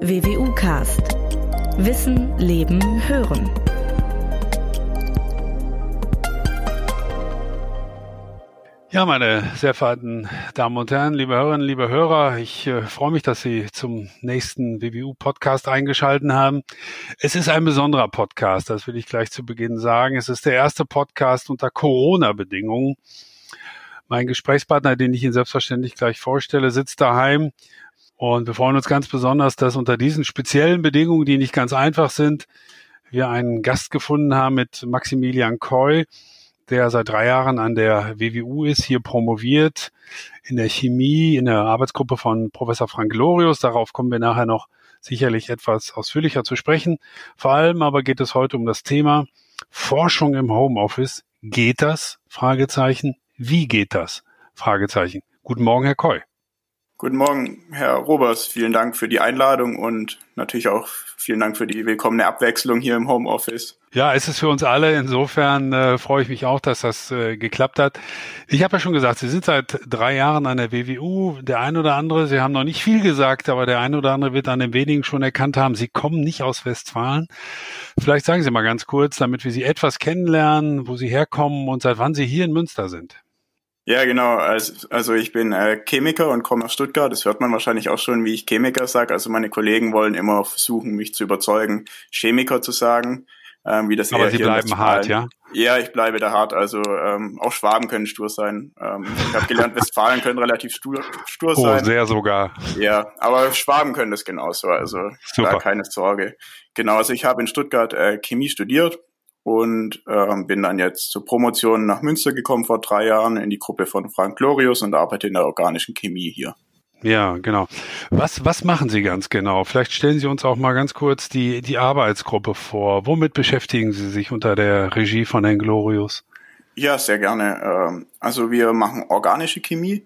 WWU Cast. Wissen, Leben, Hören. Ja, meine sehr verehrten Damen und Herren, liebe Hörerinnen, liebe Hörer, ich äh, freue mich, dass Sie zum nächsten WWU-Podcast eingeschalten haben. Es ist ein besonderer Podcast, das will ich gleich zu Beginn sagen. Es ist der erste Podcast unter Corona-Bedingungen. Mein Gesprächspartner, den ich Ihnen selbstverständlich gleich vorstelle, sitzt daheim. Und wir freuen uns ganz besonders, dass unter diesen speziellen Bedingungen, die nicht ganz einfach sind, wir einen Gast gefunden haben mit Maximilian Koy, der seit drei Jahren an der WWU ist, hier promoviert in der Chemie, in der Arbeitsgruppe von Professor Frank Lorius. Darauf kommen wir nachher noch sicherlich etwas ausführlicher zu sprechen. Vor allem aber geht es heute um das Thema Forschung im Homeoffice. Geht das? Fragezeichen. Wie geht das? Fragezeichen. Guten Morgen, Herr Koy. Guten Morgen, Herr Robers. Vielen Dank für die Einladung und natürlich auch vielen Dank für die willkommene Abwechslung hier im Homeoffice. Ja, es ist für uns alle. Insofern äh, freue ich mich auch, dass das äh, geklappt hat. Ich habe ja schon gesagt, Sie sind seit drei Jahren an der WWU. Der ein oder andere, Sie haben noch nicht viel gesagt, aber der ein oder andere wird an den wenigen schon erkannt haben, Sie kommen nicht aus Westfalen. Vielleicht sagen Sie mal ganz kurz, damit wir Sie etwas kennenlernen, wo Sie herkommen und seit wann Sie hier in Münster sind. Ja, genau. Also, also ich bin äh, Chemiker und komme aus Stuttgart. Das hört man wahrscheinlich auch schon, wie ich Chemiker sage. Also meine Kollegen wollen immer versuchen, mich zu überzeugen, Chemiker zu sagen. Ähm, wie das Aber Sie bleiben hart, ja? Ja, ich bleibe da hart. Also ähm, auch Schwaben können stur sein. Ähm, ich habe gelernt, Westfalen können relativ stur, stur oh, sein. Oh, sehr sogar. Ja, aber Schwaben können das genauso. Also Super. da keine Sorge. Genau, also ich habe in Stuttgart äh, Chemie studiert und ähm, bin dann jetzt zur Promotion nach Münster gekommen vor drei Jahren in die Gruppe von Frank Glorius und arbeite in der organischen Chemie hier. Ja, genau. Was, was machen Sie ganz genau? Vielleicht stellen Sie uns auch mal ganz kurz die, die Arbeitsgruppe vor. Womit beschäftigen Sie sich unter der Regie von Herrn Glorius? Ja, sehr gerne. Ähm, also wir machen organische Chemie.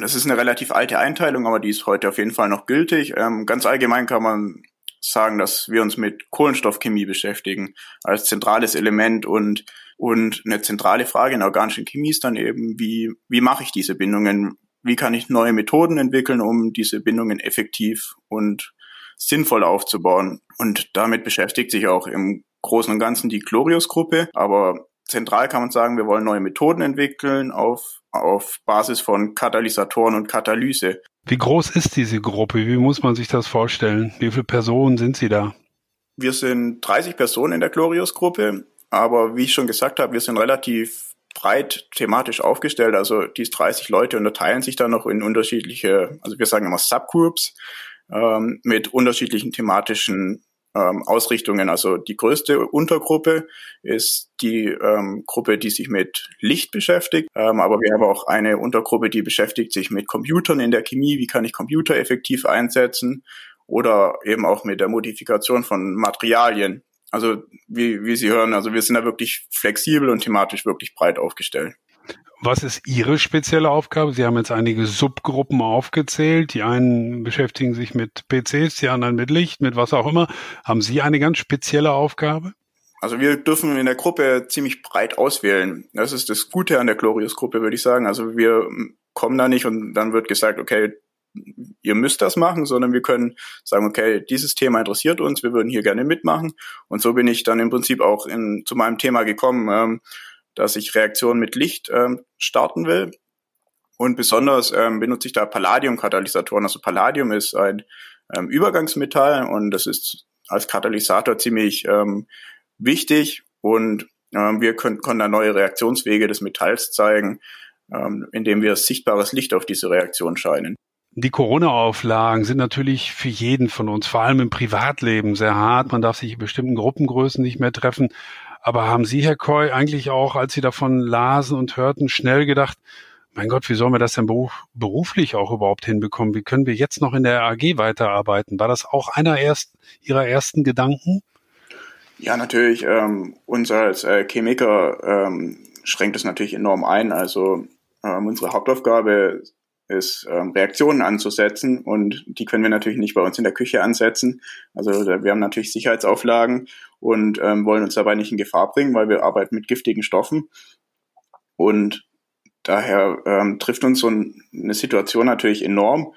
Das ist eine relativ alte Einteilung, aber die ist heute auf jeden Fall noch gültig. Ähm, ganz allgemein kann man sagen, dass wir uns mit Kohlenstoffchemie beschäftigen als zentrales Element und und eine zentrale Frage in der organischen Chemie ist dann eben, wie, wie mache ich diese Bindungen? Wie kann ich neue Methoden entwickeln, um diese Bindungen effektiv und sinnvoll aufzubauen? Und damit beschäftigt sich auch im Großen und Ganzen die Glorius-Gruppe. Aber zentral kann man sagen, wir wollen neue Methoden entwickeln auf, auf Basis von Katalysatoren und Katalyse. Wie groß ist diese Gruppe? Wie muss man sich das vorstellen? Wie viele Personen sind Sie da? Wir sind 30 Personen in der Glorius-Gruppe, aber wie ich schon gesagt habe, wir sind relativ breit thematisch aufgestellt. Also diese 30 Leute unterteilen sich dann noch in unterschiedliche, also wir sagen immer Subgroups, ähm, mit unterschiedlichen thematischen ähm, Ausrichtungen. Also die größte Untergruppe ist die ähm, Gruppe, die sich mit Licht beschäftigt. Ähm, aber wir haben auch eine Untergruppe, die beschäftigt sich mit Computern in der Chemie. Wie kann ich Computer effektiv einsetzen? Oder eben auch mit der Modifikation von Materialien. Also wie, wie Sie hören, also wir sind da wirklich flexibel und thematisch wirklich breit aufgestellt. Was ist Ihre spezielle Aufgabe? Sie haben jetzt einige Subgruppen aufgezählt. Die einen beschäftigen sich mit PCs, die anderen mit Licht, mit was auch immer. Haben Sie eine ganz spezielle Aufgabe? Also wir dürfen in der Gruppe ziemlich breit auswählen. Das ist das Gute an der Glorious-Gruppe, würde ich sagen. Also wir kommen da nicht und dann wird gesagt, okay, ihr müsst das machen, sondern wir können sagen, okay, dieses Thema interessiert uns, wir würden hier gerne mitmachen. Und so bin ich dann im Prinzip auch in, zu meinem Thema gekommen. Ähm, dass ich Reaktionen mit Licht ähm, starten will. Und besonders ähm, benutze ich da Palladium-Katalysatoren. Also Palladium ist ein ähm, Übergangsmetall und das ist als Katalysator ziemlich ähm, wichtig und ähm, wir können, können da neue Reaktionswege des Metalls zeigen, ähm, indem wir sichtbares Licht auf diese Reaktion scheinen. Die Corona-Auflagen sind natürlich für jeden von uns, vor allem im Privatleben, sehr hart. Man darf sich in bestimmten Gruppengrößen nicht mehr treffen. Aber haben Sie, Herr Koy, eigentlich auch, als Sie davon lasen und hörten, schnell gedacht, mein Gott, wie sollen wir das denn beruf, beruflich auch überhaupt hinbekommen? Wie können wir jetzt noch in der AG weiterarbeiten? War das auch einer erst, Ihrer ersten Gedanken? Ja, natürlich. Ähm, uns als äh, Chemiker ähm, schränkt es natürlich enorm ein. Also ähm, unsere Hauptaufgabe ist, ähm, Reaktionen anzusetzen und die können wir natürlich nicht bei uns in der Küche ansetzen. Also wir haben natürlich Sicherheitsauflagen und ähm, wollen uns dabei nicht in Gefahr bringen, weil wir arbeiten mit giftigen Stoffen. Und daher ähm, trifft uns so eine Situation natürlich enorm.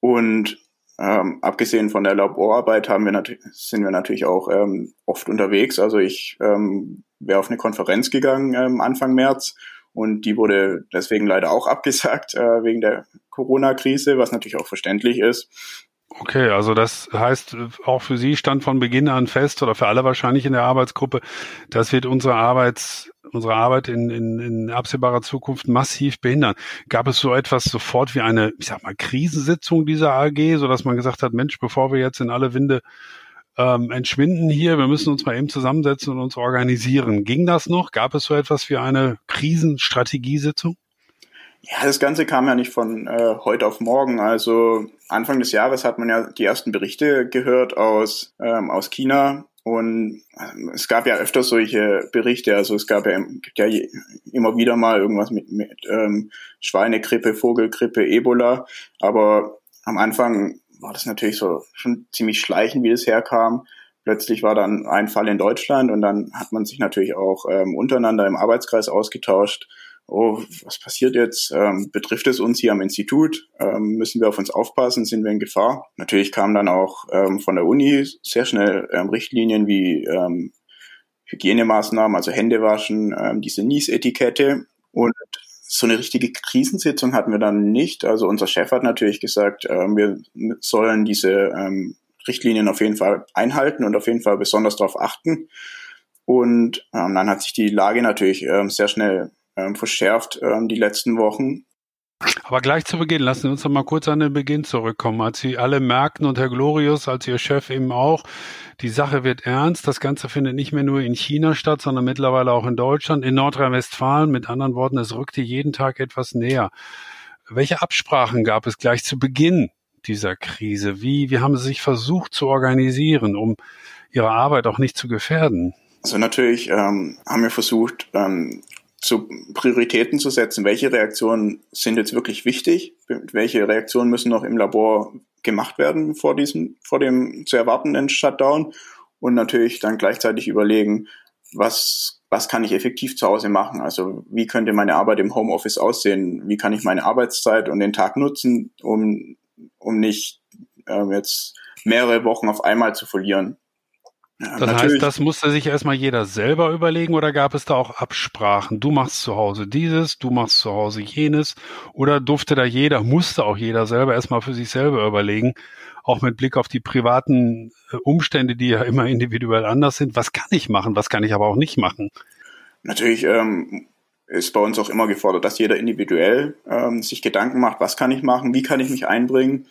Und ähm, abgesehen von der Laborarbeit haben wir natürlich, sind wir natürlich auch ähm, oft unterwegs. Also ich ähm, wäre auf eine Konferenz gegangen ähm, Anfang März und die wurde deswegen leider auch abgesagt äh, wegen der Corona-Krise, was natürlich auch verständlich ist. Okay, also das heißt auch für Sie stand von Beginn an fest oder für alle wahrscheinlich in der Arbeitsgruppe, das wird unsere Arbeits, unsere Arbeit in, in, in absehbarer Zukunft massiv behindern. Gab es so etwas sofort wie eine, ich sag mal, Krisensitzung dieser AG, so dass man gesagt hat, Mensch, bevor wir jetzt in alle Winde ähm, entschwinden hier, wir müssen uns mal eben zusammensetzen und uns organisieren. Ging das noch? Gab es so etwas wie eine Krisenstrategiesitzung? Ja, das Ganze kam ja nicht von äh, heute auf morgen. Also Anfang des Jahres hat man ja die ersten Berichte gehört aus, ähm, aus China. Und ähm, es gab ja öfter solche Berichte. Also es gab ja, ja immer wieder mal irgendwas mit, mit ähm, Schweinegrippe, Vogelgrippe, Ebola. Aber am Anfang war das natürlich so schon ziemlich schleichend, wie das herkam. Plötzlich war dann ein Fall in Deutschland und dann hat man sich natürlich auch ähm, untereinander im Arbeitskreis ausgetauscht oh, was passiert jetzt? Ähm, betrifft es uns hier am Institut? Ähm, müssen wir auf uns aufpassen? Sind wir in Gefahr? Natürlich kamen dann auch ähm, von der Uni sehr schnell ähm, Richtlinien wie ähm, Hygienemaßnahmen, also Hände waschen, ähm, diese Nies-Etikette und so eine richtige Krisensitzung hatten wir dann nicht. Also unser Chef hat natürlich gesagt, ähm, wir sollen diese ähm, Richtlinien auf jeden Fall einhalten und auf jeden Fall besonders darauf achten. Und ähm, dann hat sich die Lage natürlich ähm, sehr schnell ähm, verschärft ähm, die letzten Wochen. Aber gleich zu Beginn, lassen Sie uns noch mal kurz an den Beginn zurückkommen. Als Sie alle merkten und Herr Glorius, als Ihr Chef eben auch, die Sache wird ernst. Das Ganze findet nicht mehr nur in China statt, sondern mittlerweile auch in Deutschland, in Nordrhein-Westfalen. Mit anderen Worten, es rückte jeden Tag etwas näher. Welche Absprachen gab es gleich zu Beginn dieser Krise? Wie, wie haben Sie sich versucht zu organisieren, um Ihre Arbeit auch nicht zu gefährden? Also natürlich ähm, haben wir versucht, ähm, zu Prioritäten zu setzen. Welche Reaktionen sind jetzt wirklich wichtig? Welche Reaktionen müssen noch im Labor gemacht werden vor diesem, vor dem zu erwartenden Shutdown? Und natürlich dann gleichzeitig überlegen, was, was kann ich effektiv zu Hause machen? Also wie könnte meine Arbeit im Homeoffice aussehen? Wie kann ich meine Arbeitszeit und den Tag nutzen, um, um nicht äh, jetzt mehrere Wochen auf einmal zu verlieren? Ja, das natürlich. heißt, das musste sich erstmal jeder selber überlegen oder gab es da auch Absprachen? Du machst zu Hause dieses, du machst zu Hause jenes oder durfte da jeder, musste auch jeder selber erstmal für sich selber überlegen, auch mit Blick auf die privaten äh, Umstände, die ja immer individuell anders sind. Was kann ich machen? Was kann ich aber auch nicht machen? Natürlich ähm, ist bei uns auch immer gefordert, dass jeder individuell ähm, sich Gedanken macht, was kann ich machen, wie kann ich mich einbringen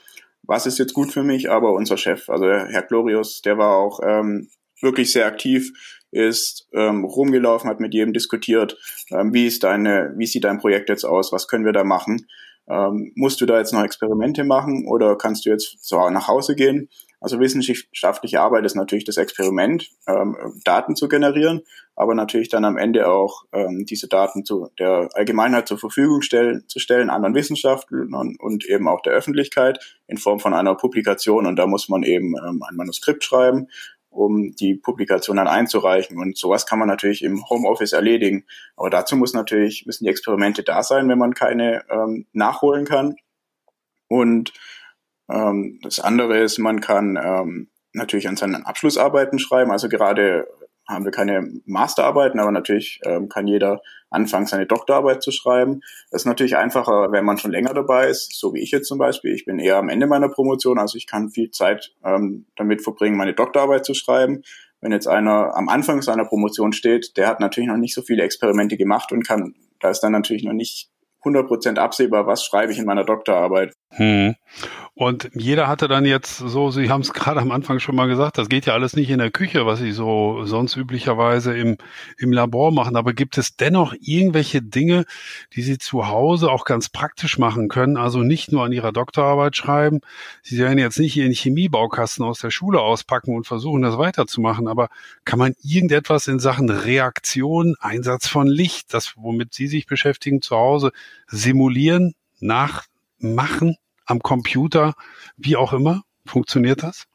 was ist jetzt gut für mich, aber unser Chef, also Herr Glorius, der war auch ähm, wirklich sehr aktiv, ist ähm, rumgelaufen, hat mit jedem diskutiert, ähm, wie ist deine, wie sieht dein Projekt jetzt aus, was können wir da machen? Ähm, musst du da jetzt noch Experimente machen oder kannst du jetzt so nach Hause gehen? Also wissenschaftliche Arbeit ist natürlich das Experiment, ähm, Daten zu generieren, aber natürlich dann am Ende auch ähm, diese Daten zu der Allgemeinheit zur Verfügung stellen, zu stellen, anderen Wissenschaftlern und eben auch der Öffentlichkeit in Form von einer Publikation. Und da muss man eben ähm, ein Manuskript schreiben, um die Publikation dann einzureichen. Und sowas kann man natürlich im Homeoffice erledigen. Aber dazu muss natürlich, müssen die Experimente da sein, wenn man keine ähm, nachholen kann. Und ähm, das andere ist, man kann ähm, natürlich an seinen Abschlussarbeiten schreiben. Also gerade haben wir keine Masterarbeiten, aber natürlich ähm, kann jeder anfangen, seine Doktorarbeit zu schreiben. Das ist natürlich einfacher, wenn man schon länger dabei ist, so wie ich jetzt zum Beispiel. Ich bin eher am Ende meiner Promotion, also ich kann viel Zeit ähm, damit verbringen, meine Doktorarbeit zu schreiben. Wenn jetzt einer am Anfang seiner Promotion steht, der hat natürlich noch nicht so viele Experimente gemacht und kann, da ist dann natürlich noch nicht 100% absehbar, was schreibe ich in meiner Doktorarbeit. Hm. Und jeder hatte dann jetzt so, Sie haben es gerade am Anfang schon mal gesagt, das geht ja alles nicht in der Küche, was Sie so sonst üblicherweise im, im Labor machen. Aber gibt es dennoch irgendwelche Dinge, die Sie zu Hause auch ganz praktisch machen können? Also nicht nur an Ihrer Doktorarbeit schreiben. Sie werden jetzt nicht Ihren Chemiebaukasten aus der Schule auspacken und versuchen, das weiterzumachen. Aber kann man irgendetwas in Sachen Reaktion, Einsatz von Licht, das, womit Sie sich beschäftigen, zu Hause simulieren, nachmachen? Am Computer, wie auch immer? Funktioniert das?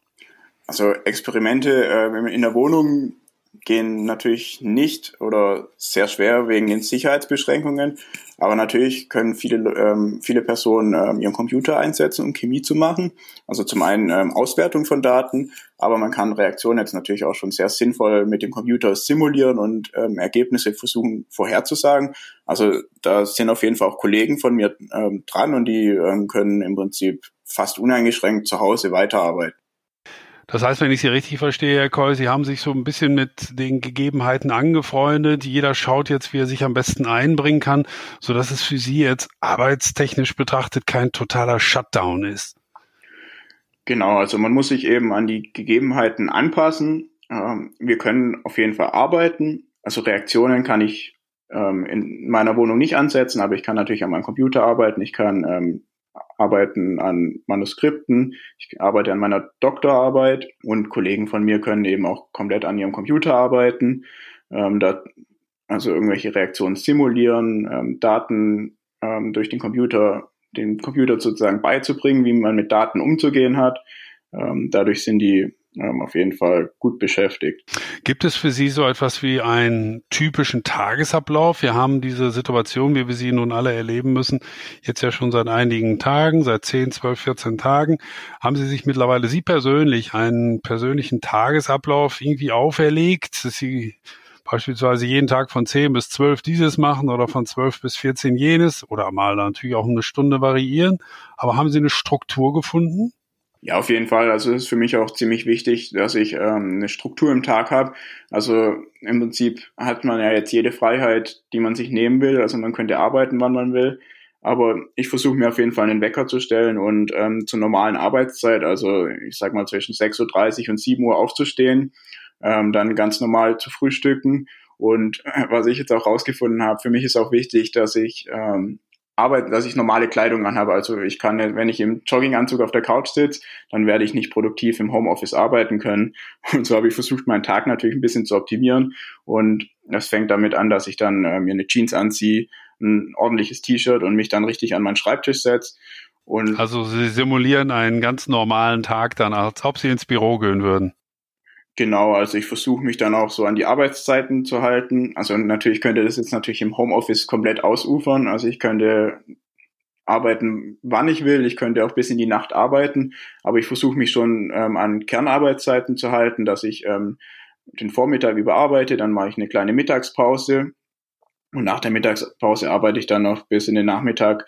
Also Experimente äh, in der Wohnung gehen natürlich nicht oder sehr schwer wegen den Sicherheitsbeschränkungen. Aber natürlich können viele, ähm, viele Personen ähm, ihren Computer einsetzen, um Chemie zu machen. Also zum einen ähm, Auswertung von Daten, aber man kann Reaktionen jetzt natürlich auch schon sehr sinnvoll mit dem Computer simulieren und ähm, Ergebnisse versuchen vorherzusagen. Also da sind auf jeden Fall auch Kollegen von mir ähm, dran und die ähm, können im Prinzip fast uneingeschränkt zu Hause weiterarbeiten. Das heißt, wenn ich Sie richtig verstehe, Herr Koll, Sie haben sich so ein bisschen mit den Gegebenheiten angefreundet. Jeder schaut jetzt, wie er sich am besten einbringen kann, so dass es für Sie jetzt arbeitstechnisch betrachtet kein totaler Shutdown ist. Genau, also man muss sich eben an die Gegebenheiten anpassen. Ähm, wir können auf jeden Fall arbeiten. Also Reaktionen kann ich ähm, in meiner Wohnung nicht ansetzen, aber ich kann natürlich an meinem Computer arbeiten. Ich kann ähm, arbeiten an Manuskripten, ich arbeite an meiner Doktorarbeit und Kollegen von mir können eben auch komplett an ihrem Computer arbeiten, ähm, da, also irgendwelche Reaktionen simulieren, ähm, Daten ähm, durch den Computer, den Computer sozusagen beizubringen, wie man mit Daten umzugehen hat. Ähm, dadurch sind die ähm, auf jeden Fall gut beschäftigt. Gibt es für Sie so etwas wie einen typischen Tagesablauf? Wir haben diese Situation, wie wir sie nun alle erleben müssen, jetzt ja schon seit einigen Tagen, seit 10, 12, 14 Tagen. Haben Sie sich mittlerweile Sie persönlich einen persönlichen Tagesablauf irgendwie auferlegt, dass Sie beispielsweise jeden Tag von 10 bis 12 dieses machen oder von 12 bis 14 jenes oder mal natürlich auch eine Stunde variieren. Aber haben Sie eine Struktur gefunden? Ja, auf jeden Fall. Also es ist für mich auch ziemlich wichtig, dass ich ähm, eine Struktur im Tag habe. Also im Prinzip hat man ja jetzt jede Freiheit, die man sich nehmen will. Also man könnte arbeiten, wann man will. Aber ich versuche mir auf jeden Fall einen Wecker zu stellen und ähm, zur normalen Arbeitszeit, also ich sag mal zwischen 6.30 Uhr und 7 Uhr aufzustehen, ähm, dann ganz normal zu frühstücken. Und äh, was ich jetzt auch rausgefunden habe, für mich ist auch wichtig, dass ich ähm, arbeiten, dass ich normale Kleidung anhabe. Also ich kann, wenn ich im Jogginganzug auf der Couch sitze, dann werde ich nicht produktiv im Homeoffice arbeiten können. Und so habe ich versucht, meinen Tag natürlich ein bisschen zu optimieren. Und das fängt damit an, dass ich dann äh, mir eine Jeans anziehe, ein ordentliches T-Shirt und mich dann richtig an meinen Schreibtisch setze. Und also Sie simulieren einen ganz normalen Tag dann, als ob Sie ins Büro gehen würden. Genau, also ich versuche mich dann auch so an die Arbeitszeiten zu halten. Also natürlich könnte das jetzt natürlich im Homeoffice komplett ausufern. Also ich könnte arbeiten, wann ich will. Ich könnte auch bis in die Nacht arbeiten. Aber ich versuche mich schon ähm, an Kernarbeitszeiten zu halten, dass ich ähm, den Vormittag überarbeite, dann mache ich eine kleine Mittagspause. Und nach der Mittagspause arbeite ich dann noch bis in den Nachmittag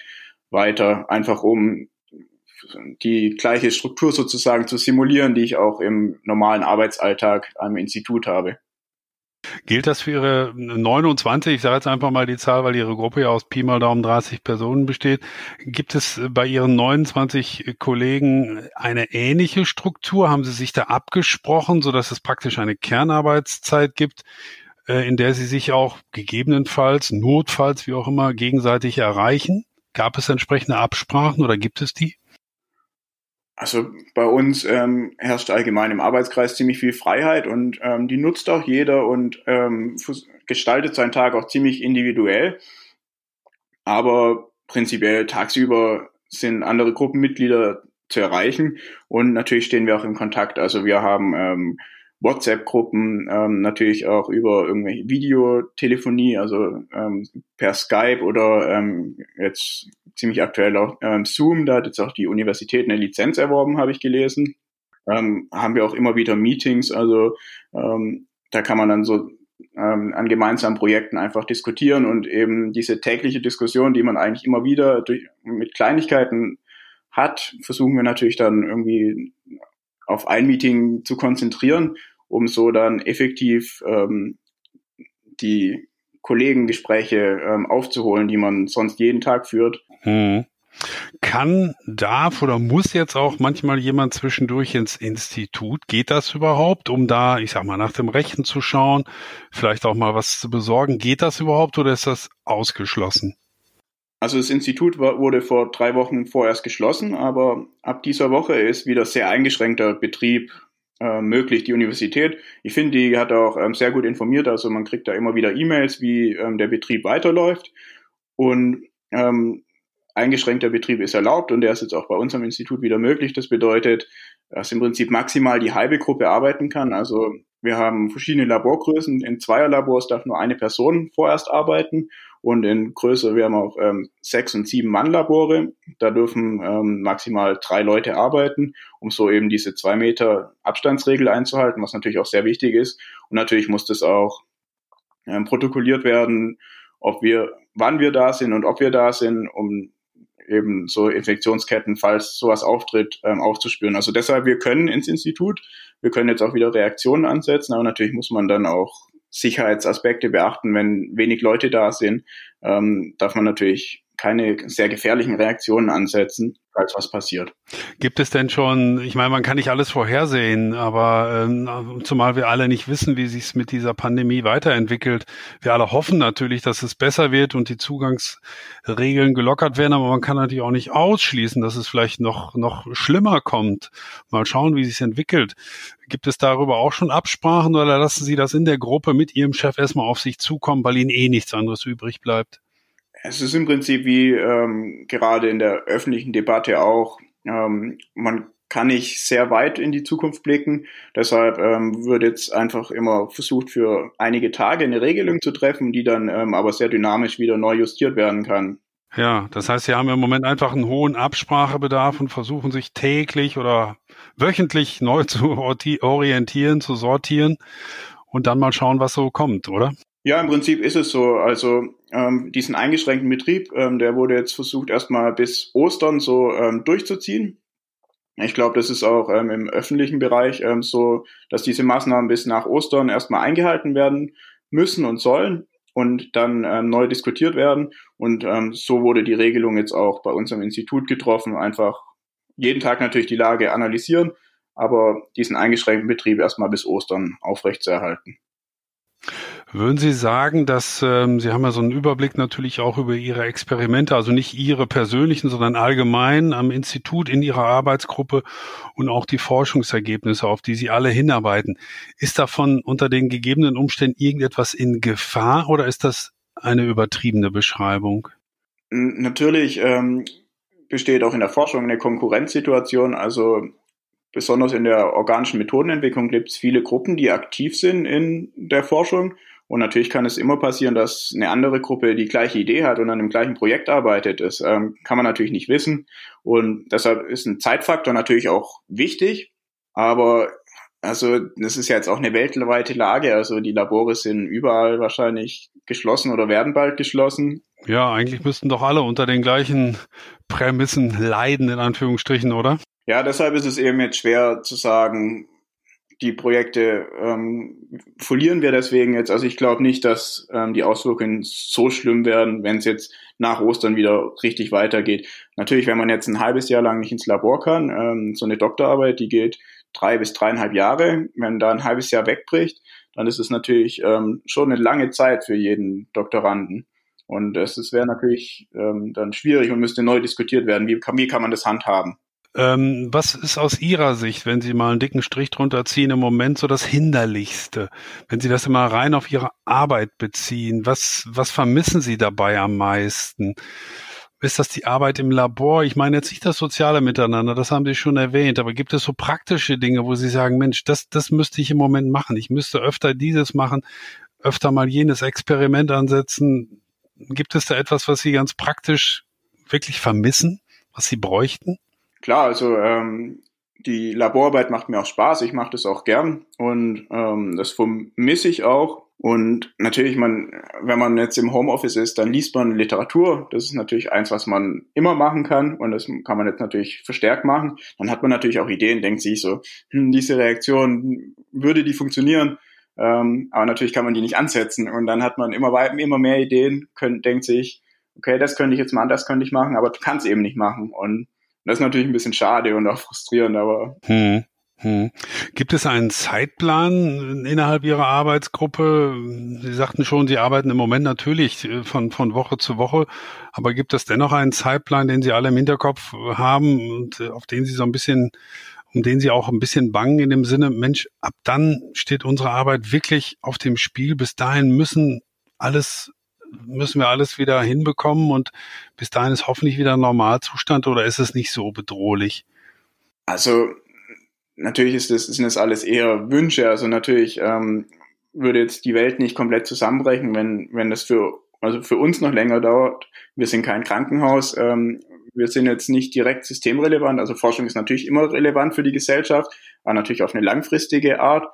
weiter, einfach um die gleiche Struktur sozusagen zu simulieren, die ich auch im normalen Arbeitsalltag am Institut habe. Gilt das für Ihre 29, ich sage jetzt einfach mal die Zahl, weil Ihre Gruppe ja aus Pi mal Daumen 30 Personen besteht. Gibt es bei Ihren 29 Kollegen eine ähnliche Struktur? Haben Sie sich da abgesprochen, sodass es praktisch eine Kernarbeitszeit gibt, äh, in der Sie sich auch gegebenenfalls, notfalls, wie auch immer, gegenseitig erreichen? Gab es entsprechende Absprachen oder gibt es die? Also bei uns ähm, herrscht allgemein im Arbeitskreis ziemlich viel Freiheit und ähm, die nutzt auch jeder und ähm, gestaltet seinen Tag auch ziemlich individuell. Aber prinzipiell tagsüber sind andere Gruppenmitglieder zu erreichen und natürlich stehen wir auch in Kontakt. Also wir haben ähm, WhatsApp-Gruppen, ähm, natürlich auch über irgendwelche Videotelefonie, also ähm, per Skype oder ähm, jetzt ziemlich aktuell auch ähm, Zoom, da hat jetzt auch die Universität eine Lizenz erworben, habe ich gelesen. Ähm, haben wir auch immer wieder Meetings, also ähm, da kann man dann so ähm, an gemeinsamen Projekten einfach diskutieren und eben diese tägliche Diskussion, die man eigentlich immer wieder durch, mit Kleinigkeiten hat, versuchen wir natürlich dann irgendwie auf ein Meeting zu konzentrieren um so dann effektiv ähm, die Kollegengespräche ähm, aufzuholen, die man sonst jeden Tag führt. Hm. Kann, darf oder muss jetzt auch manchmal jemand zwischendurch ins Institut? Geht das überhaupt, um da, ich sag mal, nach dem Rechten zu schauen, vielleicht auch mal was zu besorgen? Geht das überhaupt oder ist das ausgeschlossen? Also das Institut wurde vor drei Wochen vorerst geschlossen, aber ab dieser Woche ist wieder sehr eingeschränkter Betrieb äh, möglich, die Universität. Ich finde, die hat auch ähm, sehr gut informiert, also man kriegt da immer wieder E-Mails, wie ähm, der Betrieb weiterläuft. Und ähm, eingeschränkter Betrieb ist erlaubt und der ist jetzt auch bei uns am Institut wieder möglich. Das bedeutet, dass im Prinzip maximal die halbe Gruppe arbeiten kann. Also wir haben verschiedene Laborgrößen. In zweier Labors darf nur eine Person vorerst arbeiten und in Größe, wir haben auch ähm, sechs und sieben Mann Labore. Da dürfen ähm, maximal drei Leute arbeiten, um so eben diese zwei Meter Abstandsregel einzuhalten, was natürlich auch sehr wichtig ist. Und natürlich muss das auch ähm, protokolliert werden, ob wir, wann wir da sind und ob wir da sind, um eben so Infektionsketten, falls sowas auftritt, ähm, aufzuspüren. Also deshalb, wir können ins Institut, wir können jetzt auch wieder Reaktionen ansetzen, aber natürlich muss man dann auch Sicherheitsaspekte beachten. Wenn wenig Leute da sind, ähm, darf man natürlich keine sehr gefährlichen Reaktionen ansetzen falls was passiert. Gibt es denn schon, ich meine, man kann nicht alles vorhersehen, aber ähm, zumal wir alle nicht wissen, wie sich es mit dieser Pandemie weiterentwickelt. Wir alle hoffen natürlich, dass es besser wird und die Zugangsregeln gelockert werden, aber man kann natürlich auch nicht ausschließen, dass es vielleicht noch, noch schlimmer kommt. Mal schauen, wie sich entwickelt. Gibt es darüber auch schon Absprachen oder lassen Sie das in der Gruppe mit Ihrem Chef erstmal auf sich zukommen, weil Ihnen eh nichts anderes übrig bleibt? Es ist im Prinzip wie ähm, gerade in der öffentlichen Debatte auch, ähm, man kann nicht sehr weit in die Zukunft blicken. Deshalb ähm, wird jetzt einfach immer versucht, für einige Tage eine Regelung zu treffen, die dann ähm, aber sehr dynamisch wieder neu justiert werden kann. Ja, das heißt, Sie haben im Moment einfach einen hohen Absprachebedarf und versuchen sich täglich oder wöchentlich neu zu orientieren, zu sortieren und dann mal schauen, was so kommt, oder? Ja, im Prinzip ist es so. Also ähm, diesen eingeschränkten Betrieb, ähm, der wurde jetzt versucht, erstmal bis Ostern so ähm, durchzuziehen. Ich glaube, das ist auch ähm, im öffentlichen Bereich ähm, so, dass diese Maßnahmen bis nach Ostern erstmal eingehalten werden müssen und sollen und dann ähm, neu diskutiert werden. Und ähm, so wurde die Regelung jetzt auch bei uns am Institut getroffen. Einfach jeden Tag natürlich die Lage analysieren, aber diesen eingeschränkten Betrieb erstmal bis Ostern aufrechtzuerhalten. Würden Sie sagen, dass ähm, Sie haben ja so einen Überblick natürlich auch über Ihre Experimente, also nicht Ihre persönlichen, sondern allgemein am Institut in Ihrer Arbeitsgruppe und auch die Forschungsergebnisse, auf die Sie alle hinarbeiten. Ist davon unter den gegebenen Umständen irgendetwas in Gefahr oder ist das eine übertriebene Beschreibung? Natürlich ähm, besteht auch in der Forschung eine Konkurrenzsituation. Also besonders in der organischen Methodenentwicklung gibt es viele Gruppen, die aktiv sind in der Forschung. Und natürlich kann es immer passieren, dass eine andere Gruppe die gleiche Idee hat und an dem gleichen Projekt arbeitet. Das ähm, kann man natürlich nicht wissen. Und deshalb ist ein Zeitfaktor natürlich auch wichtig. Aber also das ist ja jetzt auch eine weltweite Lage. Also die Labore sind überall wahrscheinlich geschlossen oder werden bald geschlossen. Ja, eigentlich müssten doch alle unter den gleichen Prämissen leiden, in Anführungsstrichen, oder? Ja, deshalb ist es eben jetzt schwer zu sagen, die Projekte ähm, verlieren wir deswegen jetzt. Also ich glaube nicht, dass ähm, die Auswirkungen so schlimm werden, wenn es jetzt nach Ostern wieder richtig weitergeht. Natürlich, wenn man jetzt ein halbes Jahr lang nicht ins Labor kann, ähm, so eine Doktorarbeit, die geht drei bis dreieinhalb Jahre. Wenn da ein halbes Jahr wegbricht, dann ist es natürlich ähm, schon eine lange Zeit für jeden Doktoranden. Und es wäre natürlich ähm, dann schwierig und müsste neu diskutiert werden. Wie kann, wie kann man das handhaben? Ähm, was ist aus Ihrer Sicht, wenn Sie mal einen dicken Strich drunter ziehen, im Moment so das Hinderlichste? Wenn Sie das immer rein auf Ihre Arbeit beziehen, was, was vermissen Sie dabei am meisten? Ist das die Arbeit im Labor? Ich meine jetzt nicht das soziale Miteinander, das haben Sie schon erwähnt, aber gibt es so praktische Dinge, wo Sie sagen, Mensch, das, das müsste ich im Moment machen. Ich müsste öfter dieses machen, öfter mal jenes Experiment ansetzen. Gibt es da etwas, was Sie ganz praktisch wirklich vermissen, was Sie bräuchten? Klar, also ähm, die Laborarbeit macht mir auch Spaß, ich mache das auch gern und ähm, das vermisse ich auch. Und natürlich, man, wenn man jetzt im Homeoffice ist, dann liest man Literatur. Das ist natürlich eins, was man immer machen kann und das kann man jetzt natürlich verstärkt machen. Dann hat man natürlich auch Ideen, denkt sich so, hm, diese Reaktion, würde die funktionieren? Ähm, aber natürlich kann man die nicht ansetzen und dann hat man immer, immer mehr Ideen, könnt, denkt sich, okay, das könnte ich jetzt machen, das könnte ich machen, aber du kannst eben nicht machen. Und das ist natürlich ein bisschen schade und auch frustrierend, aber. Hm. Hm. Gibt es einen Zeitplan innerhalb Ihrer Arbeitsgruppe? Sie sagten schon, Sie arbeiten im Moment natürlich äh, von, von Woche zu Woche, aber gibt es dennoch einen Zeitplan, den Sie alle im Hinterkopf haben und äh, auf den Sie so ein bisschen, um den Sie auch ein bisschen bangen in dem Sinne, Mensch, ab dann steht unsere Arbeit wirklich auf dem Spiel. Bis dahin müssen alles müssen wir alles wieder hinbekommen und bis dahin ist hoffentlich wieder Normalzustand oder ist es nicht so bedrohlich? Also natürlich ist das, sind das alles eher Wünsche. Also natürlich ähm, würde jetzt die Welt nicht komplett zusammenbrechen, wenn, wenn das für, also für uns noch länger dauert. Wir sind kein Krankenhaus. Ähm, wir sind jetzt nicht direkt systemrelevant. Also Forschung ist natürlich immer relevant für die Gesellschaft, aber natürlich auf eine langfristige Art.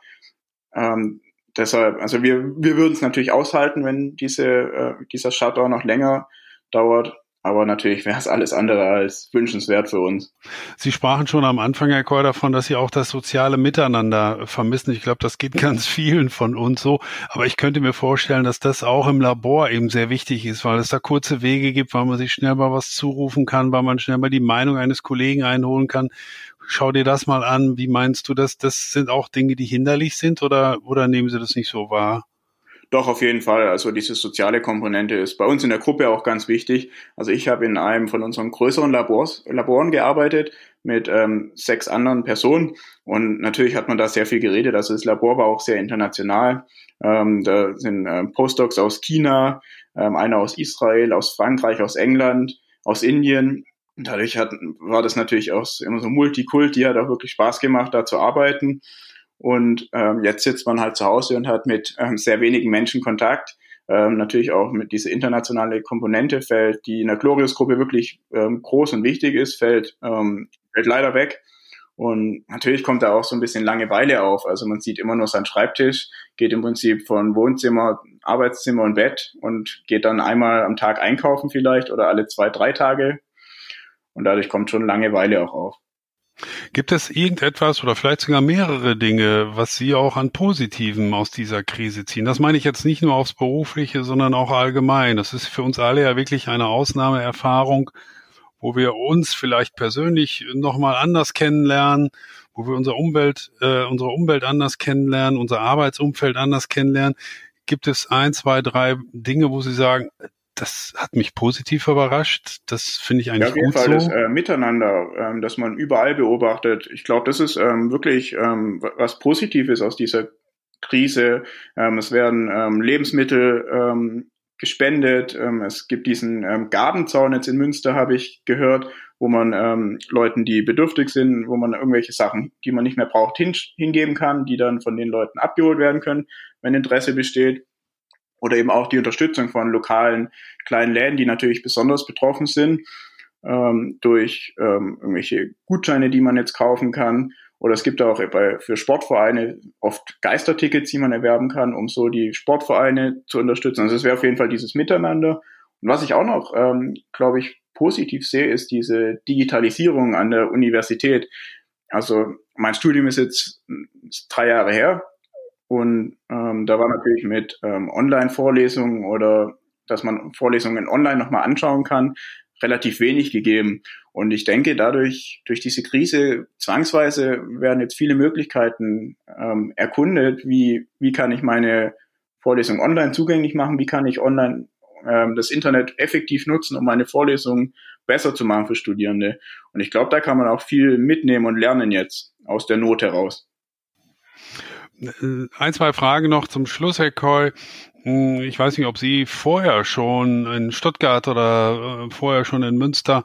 Ähm, deshalb, also wir, wir würden es natürlich aushalten, wenn diese, äh, dieser Shutdown noch länger dauert. Aber natürlich wäre es alles andere als wünschenswert für uns. Sie sprachen schon am Anfang, Herr Keuer, davon, dass Sie auch das soziale Miteinander vermissen. Ich glaube, das geht ganz vielen von uns so. Aber ich könnte mir vorstellen, dass das auch im Labor eben sehr wichtig ist, weil es da kurze Wege gibt, weil man sich schnell mal was zurufen kann, weil man schnell mal die Meinung eines Kollegen einholen kann. Schau dir das mal an. Wie meinst du das? Das sind auch Dinge, die hinderlich sind oder, oder nehmen Sie das nicht so wahr? Doch, auf jeden Fall. Also diese soziale Komponente ist bei uns in der Gruppe auch ganz wichtig. Also ich habe in einem von unseren größeren Labors, Laboren gearbeitet mit ähm, sechs anderen Personen und natürlich hat man da sehr viel geredet. Also das Labor war auch sehr international. Ähm, da sind ähm, Postdocs aus China, ähm, einer aus Israel, aus Frankreich, aus England, aus Indien. Und dadurch hat, war das natürlich auch immer so Multikulti, hat auch wirklich Spaß gemacht, da zu arbeiten. Und ähm, jetzt sitzt man halt zu Hause und hat mit ähm, sehr wenigen Menschen Kontakt. Ähm, natürlich auch mit dieser internationale Komponente fällt, die in der Glorious-Gruppe wirklich ähm, groß und wichtig ist, fällt, ähm, fällt leider weg. Und natürlich kommt da auch so ein bisschen Langeweile auf. Also man sieht immer nur seinen Schreibtisch, geht im Prinzip von Wohnzimmer, Arbeitszimmer und Bett und geht dann einmal am Tag einkaufen vielleicht oder alle zwei, drei Tage. Und dadurch kommt schon Langeweile auch auf. Gibt es irgendetwas oder vielleicht sogar mehrere Dinge, was Sie auch an Positiven aus dieser Krise ziehen? Das meine ich jetzt nicht nur aufs Berufliche, sondern auch allgemein. Das ist für uns alle ja wirklich eine Ausnahmeerfahrung, wo wir uns vielleicht persönlich nochmal anders kennenlernen, wo wir unsere Umwelt, äh, unsere Umwelt anders kennenlernen, unser Arbeitsumfeld anders kennenlernen. Gibt es ein, zwei, drei Dinge, wo Sie sagen, das hat mich positiv überrascht. Das finde ich eigentlich ja, auf jeden Fall so. das äh, Miteinander, ähm, dass man überall beobachtet. Ich glaube, das ist ähm, wirklich ähm, was Positives aus dieser Krise. Ähm, es werden ähm, Lebensmittel ähm, gespendet. Ähm, es gibt diesen ähm, Gabenzaun jetzt in Münster, habe ich gehört, wo man ähm, Leuten, die bedürftig sind, wo man irgendwelche Sachen, die man nicht mehr braucht, hin, hingeben kann, die dann von den Leuten abgeholt werden können, wenn Interesse besteht oder eben auch die Unterstützung von lokalen kleinen Läden, die natürlich besonders betroffen sind ähm, durch ähm, irgendwelche Gutscheine, die man jetzt kaufen kann. Oder es gibt auch für Sportvereine oft Geistertickets, die man erwerben kann, um so die Sportvereine zu unterstützen. Also es wäre auf jeden Fall dieses Miteinander. Und was ich auch noch, ähm, glaube ich, positiv sehe, ist diese Digitalisierung an der Universität. Also mein Studium ist jetzt drei Jahre her und ähm, da war natürlich mit ähm, Online-Vorlesungen oder dass man Vorlesungen online nochmal anschauen kann, relativ wenig gegeben. Und ich denke, dadurch, durch diese Krise, zwangsweise werden jetzt viele Möglichkeiten ähm, erkundet, wie, wie kann ich meine Vorlesung online zugänglich machen, wie kann ich online ähm, das Internet effektiv nutzen, um meine Vorlesungen besser zu machen für Studierende. Und ich glaube, da kann man auch viel mitnehmen und lernen jetzt aus der Not heraus. Äh, ein, zwei Fragen noch zum Schluss, Herr Koy. Hm, ich weiß nicht, ob Sie vorher schon in Stuttgart oder äh, vorher schon in Münster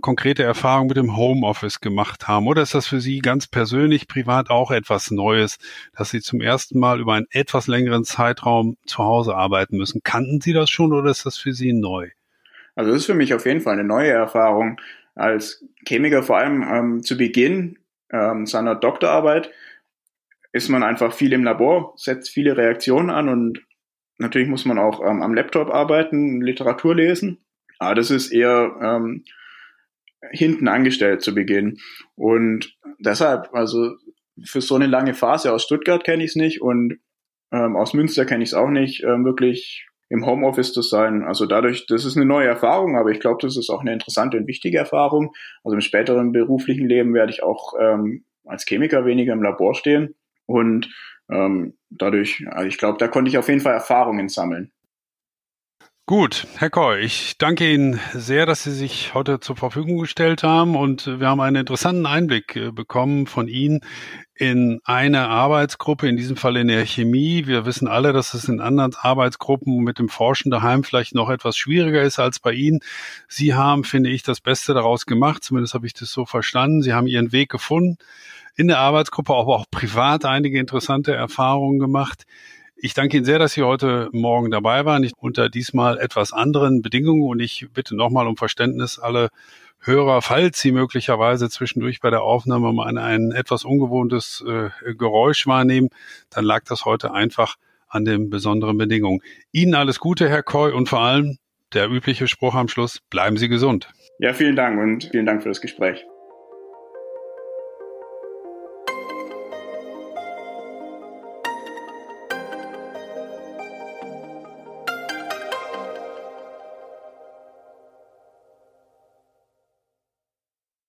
konkrete Erfahrungen mit dem Homeoffice gemacht haben. Oder ist das für Sie ganz persönlich, privat auch etwas Neues, dass Sie zum ersten Mal über einen etwas längeren Zeitraum zu Hause arbeiten müssen? Kannten Sie das schon oder ist das für Sie neu? Also das ist für mich auf jeden Fall eine neue Erfahrung. Als Chemiker vor allem ähm, zu Beginn ähm, seiner Doktorarbeit ist man einfach viel im Labor, setzt viele Reaktionen an und natürlich muss man auch ähm, am Laptop arbeiten, Literatur lesen. Aber das ist eher ähm, hinten angestellt zu Beginn. Und deshalb, also für so eine lange Phase aus Stuttgart kenne ich es nicht und ähm, aus Münster kenne ich es auch nicht, ähm, wirklich im Homeoffice zu sein. Also dadurch, das ist eine neue Erfahrung, aber ich glaube, das ist auch eine interessante und wichtige Erfahrung. Also im späteren beruflichen Leben werde ich auch ähm, als Chemiker weniger im Labor stehen. Und ähm, dadurch, also ich glaube, da konnte ich auf jeden Fall Erfahrungen sammeln. Gut, Herr Koy, ich danke Ihnen sehr, dass Sie sich heute zur Verfügung gestellt haben und wir haben einen interessanten Einblick äh, bekommen von Ihnen in eine Arbeitsgruppe, in diesem Fall in der Chemie. Wir wissen alle, dass es in anderen Arbeitsgruppen mit dem Forschen daheim vielleicht noch etwas schwieriger ist als bei Ihnen. Sie haben, finde ich, das Beste daraus gemacht. Zumindest habe ich das so verstanden. Sie haben Ihren Weg gefunden in der Arbeitsgruppe, aber auch privat einige interessante Erfahrungen gemacht. Ich danke Ihnen sehr, dass Sie heute Morgen dabei waren, ich, unter diesmal etwas anderen Bedingungen. Und ich bitte nochmal um Verständnis alle Hörer, falls Sie möglicherweise zwischendurch bei der Aufnahme mal ein, ein etwas ungewohntes äh, Geräusch wahrnehmen, dann lag das heute einfach an den besonderen Bedingungen. Ihnen alles Gute, Herr Koy, und vor allem der übliche Spruch am Schluss, bleiben Sie gesund. Ja, vielen Dank und vielen Dank für das Gespräch.